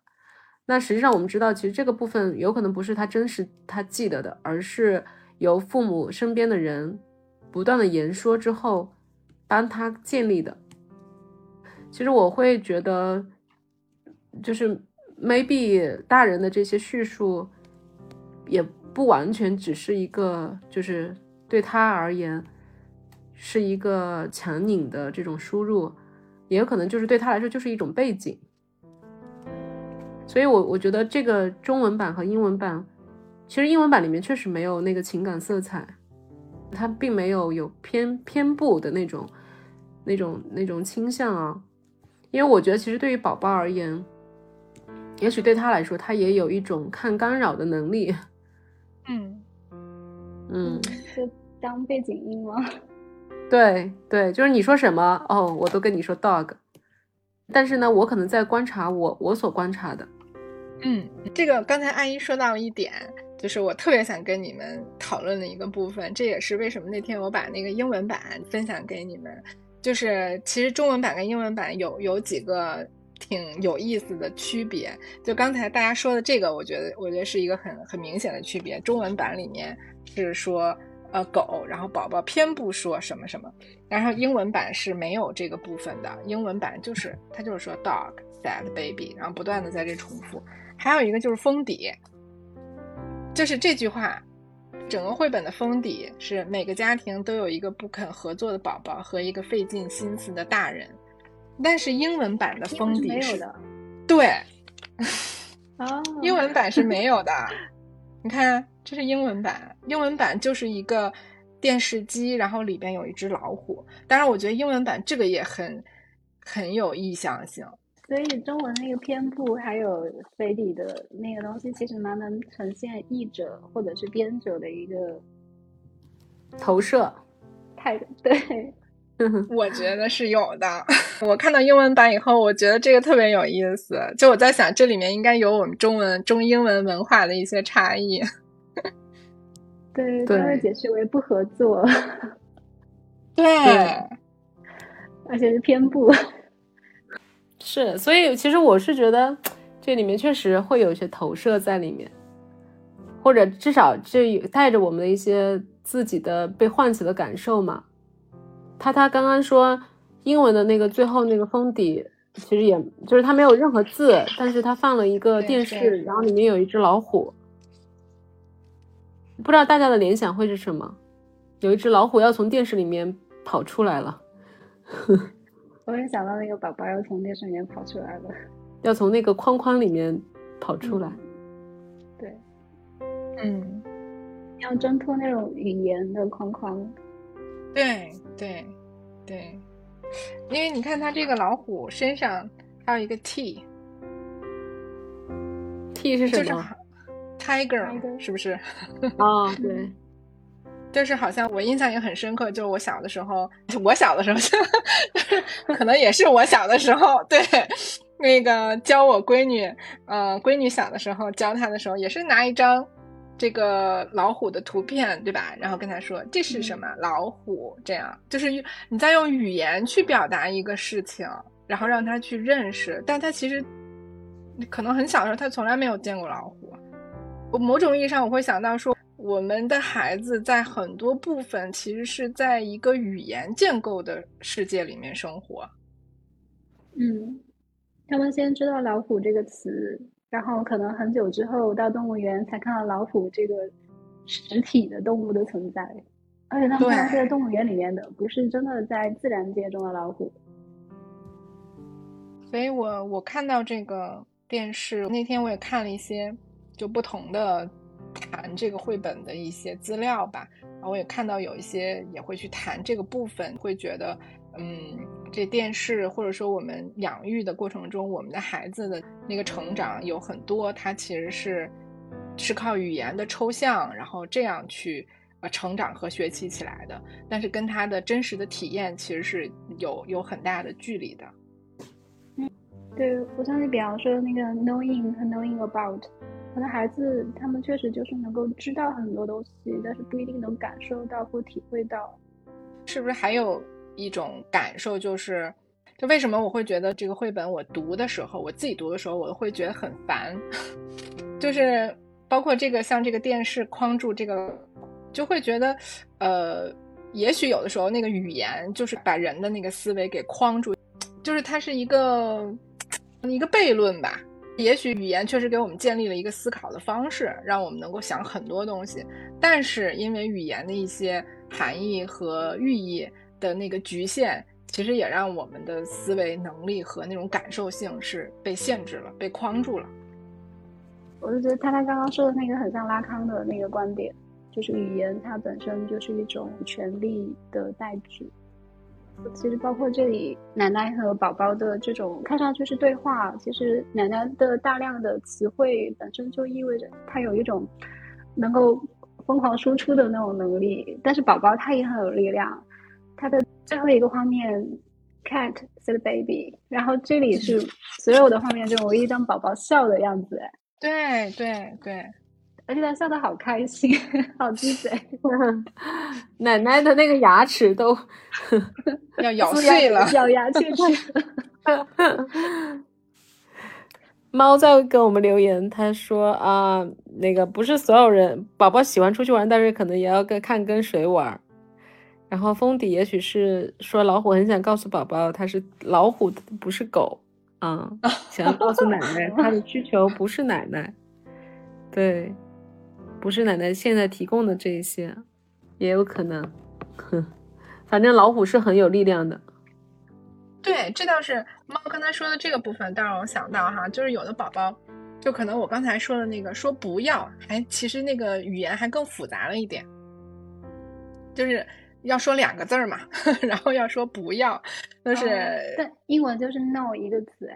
S1: 那实际上我们知道，其实这个部分有可能不是他真实他记得的，而是由父母身边的人不断的言说之后帮他建立的。其实我会觉得，就是 maybe 大人的这些叙述，也不完全只是一个，就是对他而言是一个强拧的这种输入，也有可能就是对他来说就是一种背景。所以，我我觉得这个中文版和英文版，其实英文版里面确实没有那个情感色彩，它并没有有偏偏不的那种那种那种倾向啊。因为我觉得，其实对于宝宝而言，也许对他来说，他也有一种抗干扰的能力。
S3: 嗯
S1: 嗯，
S2: 就当背景音吗？<laughs>
S1: 对对，就是你说什么哦，我都跟你说 dog。但是呢，我可能在观察我我所观察的。
S3: 嗯，这个刚才阿姨说到了一点，就是我特别想跟你们讨论的一个部分，这也是为什么那天我把那个英文版分享给你们。就是其实中文版跟英文版有有几个挺有意思的区别。就刚才大家说的这个，我觉得我觉得是一个很很明显的区别。中文版里面是说呃狗，然后宝宝偏不说什么什么，然后英文版是没有这个部分的。英文版就是它就是说 dog sad baby，然后不断的在这重复。还有一个就是封底，就是这句话。整个绘本的封底是每个家庭都有一个不肯合作的宝宝和一个费尽心思的大人，但是英文版的封底
S2: 是没有的，
S3: 对，
S2: 啊，
S3: 英文版是没有的。<laughs> 你看，这是英文版，英文版就是一个电视机，然后里边有一只老虎。当然，我觉得英文版这个也很很有意向性。
S2: 所以中文那个偏部还有飞底的那个东西，其实蛮能呈现译者或者是编者的一个
S1: 投射。
S2: 太对。<laughs>
S3: 我觉得是有的。<laughs> 我看到英文版以后，我觉得这个特别有意思。就我在想，这里面应该有我们中文中英文文化的一些差异。
S2: 对，他会解释为不合作。<laughs>
S3: 对，
S2: 而且是偏不。<laughs>
S1: 是，所以其实我是觉得这里面确实会有一些投射在里面，或者至少这带着我们的一些自己的被唤起的感受嘛。他他刚刚说英文的那个最后那个封底，其实也就是他没有任何字，但是他放了一个电视，然后里面有一只老虎。不知道大家的联想会是什么？有一只老虎要从电视里面跑出来了。<laughs>
S2: 我也想到那个宝宝要从电视里面跑出来了，
S1: 要从那个框框里面跑出来。
S2: 对，
S3: 嗯，
S2: 要挣脱那种语言的框框。
S3: 对对对，因为你看它这个老虎身上还有一个
S1: T，T 是什么
S3: ？Tiger 是不是？
S1: 啊，<laughs> 对。
S3: 就是好像我印象也很深刻，就是我小的时候，<laughs> 我小的时候，<laughs> 可能也是我小的时候，对，那个教我闺女，呃，闺女小的时候教她的时候，也是拿一张这个老虎的图片，对吧？然后跟她说这是什么老虎，这样就是你在用语言去表达一个事情，然后让她去认识，但她其实可能很小的时候，她从来没有见过老虎。我某种意义上，我会想到说。我们的孩子在很多部分其实是在一个语言建构的世界里面生活。
S2: 嗯，他们先知道“老虎”这个词，然后可能很久之后到动物园才看到老虎这个实体的动物的存在，而且他们是在动物园里面的，不是真的在自然界中的老虎。
S3: 所以我我看到这个电视那天，我也看了一些就不同的。谈这个绘本的一些资料吧，然后我也看到有一些也会去谈这个部分，会觉得，嗯，这电视或者说我们养育的过程中，我们的孩子的那个成长有很多，它其实是是靠语言的抽象，然后这样去呃成长和学习起来的，但是跟他的真实的体验其实是有有很大的距离的。
S2: 嗯，对我像你比方说那个 knowing 和 knowing about。可能孩子他们确实就是能够知道很多东西，但是不一定能感受到或体会到。
S3: 是不是还有一种感受，就是就为什么我会觉得这个绘本我读的时候，我自己读的时候，我会觉得很烦。<laughs> 就是包括这个像这个电视框住这个，就会觉得呃，也许有的时候那个语言就是把人的那个思维给框住，就是它是一个 <tsk> 一个悖论吧。也许语言确实给我们建立了一个思考的方式，让我们能够想很多东西。但是因为语言的一些含义和寓意的那个局限，其实也让我们的思维能力和那种感受性是被限制了、被框住了。
S2: 我就觉得他他刚刚说的那个很像拉康的那个观点，就是语言它本身就是一种权力的代指。其实包括这里奶奶和宝宝的这种看上去是对话，其实奶奶的大量的词汇本身就意味着她有一种能够疯狂输出的那种能力，但是宝宝他也很有力量。他的最后一个画面，cat said baby，然后这里是所有的画面中唯一张宝宝笑的样子。
S3: 对对对。
S2: 而且他笑得好开心，好鸡贼。<laughs>
S1: 奶奶的那个牙齿都
S3: 要咬碎了，
S2: 咬牙切齿。<laughs>
S1: 猫在给我们留言，他说啊，那个不是所有人宝宝喜欢出去玩，但是可能也要跟看跟谁玩。然后封底也许是说老虎很想告诉宝宝，它是老虎，不是狗啊，<laughs> 想要告诉奶奶，他的需求不是奶奶，对。不是奶奶现在提供的这一些，也有可能。哼，反正老虎是很有力量的。
S3: 对，这倒是猫刚才说的这个部分，倒让我想到哈，就是有的宝宝，就可能我刚才说的那个说不要，还其实那个语言还更复杂了一点，就是要说两个字儿嘛，<laughs> 然后要说不要，就是。
S2: 但英文就是 no 一个词。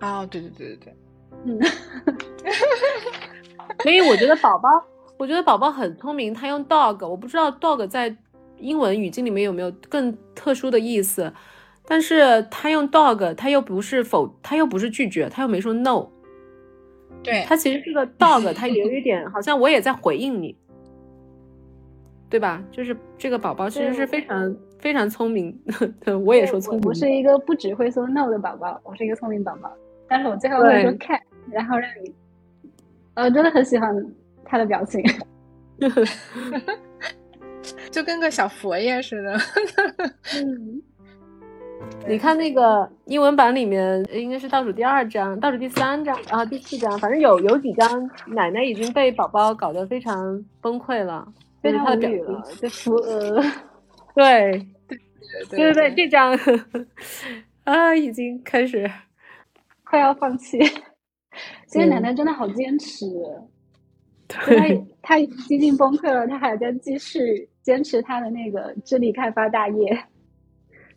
S3: 哦，对对对对对。
S2: 嗯。<laughs>
S1: 所以我觉得宝宝。我觉得宝宝很聪明，他用 dog，我不知道 dog 在英文语境里面有没有更特殊的意思，但是他用 dog，他又不是否，他又不是拒绝，他又没说 no，
S3: 对
S1: 他其实这个 dog，他有一点好像我也在回应你，对吧？就是这个宝宝其实是非常非常聪明，我也说聪明，
S2: 我是一个不只会说 no 的宝宝，我是一个聪明宝宝，但是我最后会说 cat，然后让你，呃，真的很喜欢他的表情。<laughs>
S3: 就跟个小佛爷似的。
S2: 嗯，<laughs>
S1: 你看那个英文版里面，应该是倒数第二章、倒数第三章啊，第四章，反正有有几章，奶奶已经被宝宝搞得非常崩溃了，
S2: 非常
S1: 他的表
S2: 无语了，就服呃，<laughs>
S1: 对
S3: 对
S1: 对对，这张啊，已经开始
S2: 快要放弃。其实奶奶真的好坚持。他他接近崩溃了，他还在继续坚持他的那个智力开发大业。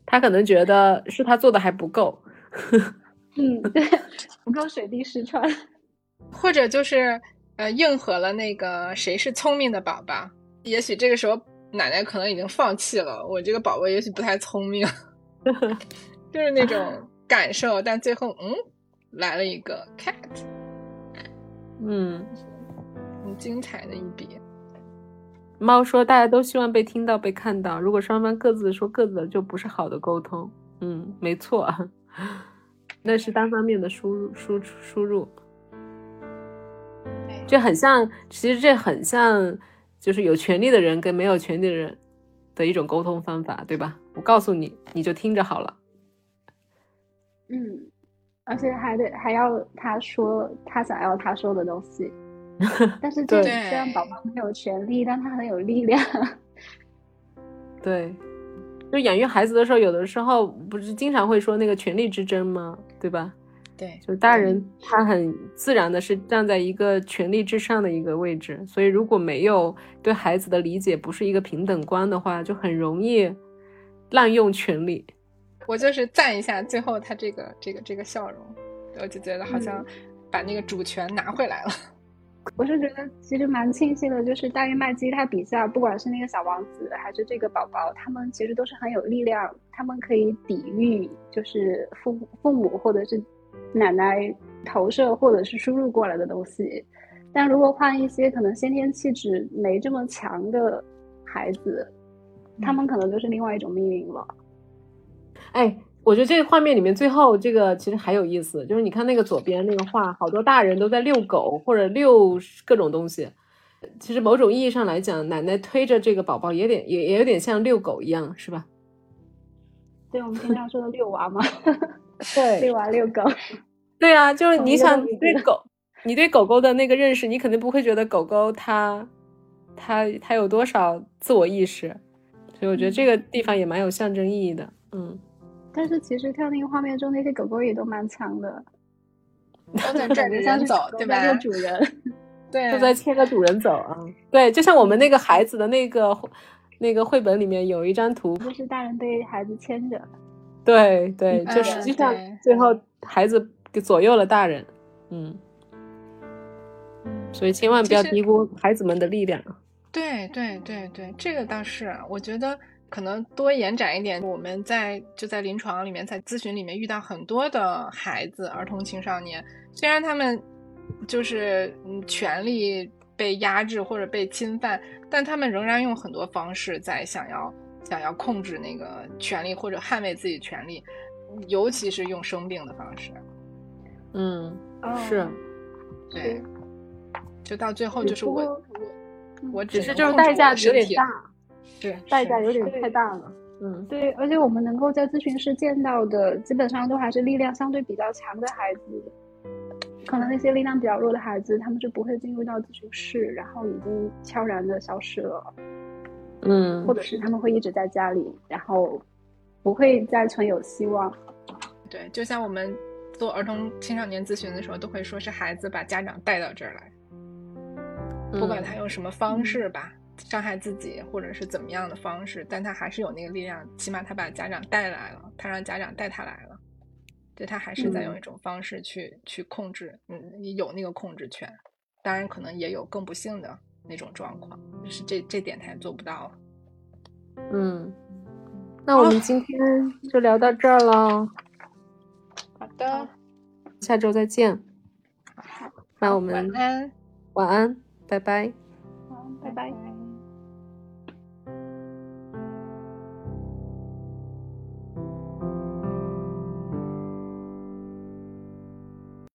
S1: 他可能觉得是他做的还不够，<laughs>
S2: 嗯，对，不够水滴石穿，
S3: 或者就是呃应和了那个谁是聪明的宝宝。也许这个时候奶奶可能已经放弃了，我这个宝宝也许不太聪明，<laughs> 就是那种感受。但最后，嗯，来了一个 cat，
S1: 嗯。
S3: 很精彩的一笔。
S1: 猫说：“大家都希望被听到、被看到。如果双方各自说各自的，就不是好的沟通。”嗯，没错，<laughs> 那是单方面的输入、输出、输入。就很像，其实这很像，就是有权利的人跟没有权利的人的一种沟通方法，对吧？我告诉你，你就听着好了。
S2: 嗯，而且还得还要他说他想要他说的东西。<laughs> 但是这虽然宝宝没有权利，但他很有力量。<laughs>
S1: 对，就养育孩子的时候，有的时候不是经常会说那个权力之争吗？对吧？
S3: 对，
S1: 就是大人他很自然的是站在一个权力之上的一个位置，所以如果没有对孩子的理解不是一个平等观的话，就很容易滥用权力。
S3: 我就是赞一下最后他这个这个这个笑容，我就觉得好像把那个主权拿回来了。
S2: 我是觉得其实蛮庆幸的，就是大雁麦基他笔下，不管是那个小王子还是这个宝宝，他们其实都是很有力量，他们可以抵御，就是父父母或者是奶奶投射或者是输入过来的东西。但如果换一些可能先天气质没这么强的孩子，他们可能就是另外一种命运了。
S1: 哎。我觉得这个画面里面最后这个其实还有意思，就是你看那个左边那个画，好多大人都在遛狗或者遛各种东西。其实某种意义上来讲，奶奶推着这个宝宝也点也也有点像遛狗一样，是吧？
S2: 对，我们经常说的遛娃嘛。<laughs>
S1: 对，
S2: 遛娃遛狗。
S1: 对啊，就是你想你对狗，你对狗狗的那个认识，你肯定不会觉得狗狗它它它有多少自我意识，所以我觉得这个地方也蛮有象征意义的，嗯。
S2: 但是其实跳那个画面中，那些狗狗也都蛮强的，<laughs>
S3: 都在拽着人走，对吧？
S2: 主人，<laughs>
S3: 对，
S1: 都在牵着主人走啊。对，就像我们那个孩子的那个那个绘本里面有一张图，
S2: 就是大人被孩子牵着。
S1: 对对，就实际上最后孩子给左右了大人。嗯，所以千万不要低估孩子们的力量。
S3: 对对对对，这个倒是，我觉得。可能多延展一点，我们在就在临床里面，在咨询里面遇到很多的孩子、儿童、青少年，虽然他们就是嗯权利被压制或者被侵犯，但他们仍然用很多方式在想要想要控制那个权利或者捍卫自己权利，尤其是用生病的方式。
S1: 嗯，是，
S3: 对，就到最后就是我我我
S1: 只是就是代价有点大。
S3: 对，
S1: 代价有点太大了。嗯，
S2: 对，而且我们能够在咨询室见到的，基本上都还是力量相对比较强的孩子。可能那些力量比较弱的孩子，他们就不会进入到咨询室，然后已经悄然的消失了。
S1: 嗯，
S2: 或者是他们会一直在家里，然后不会再存有希望。
S3: 对，就像我们做儿童青少年咨询的时候，都会说是孩子把家长带到这儿来，不管他用什么方式吧。伤害自己，或者是怎么样的方式，但他还是有那个力量，起码他把家长带来了，他让家长带他来了，对他还是在用一种方式去去控制，嗯，有那个控制权。当然，可能也有更不幸的那种状况，就是这这点他也做不到了。
S1: 嗯，那我们今天就聊到这儿了。
S3: 好的，
S1: 下周再见。好那我们
S3: 晚安，
S1: 晚安，拜拜。
S2: 好，拜拜。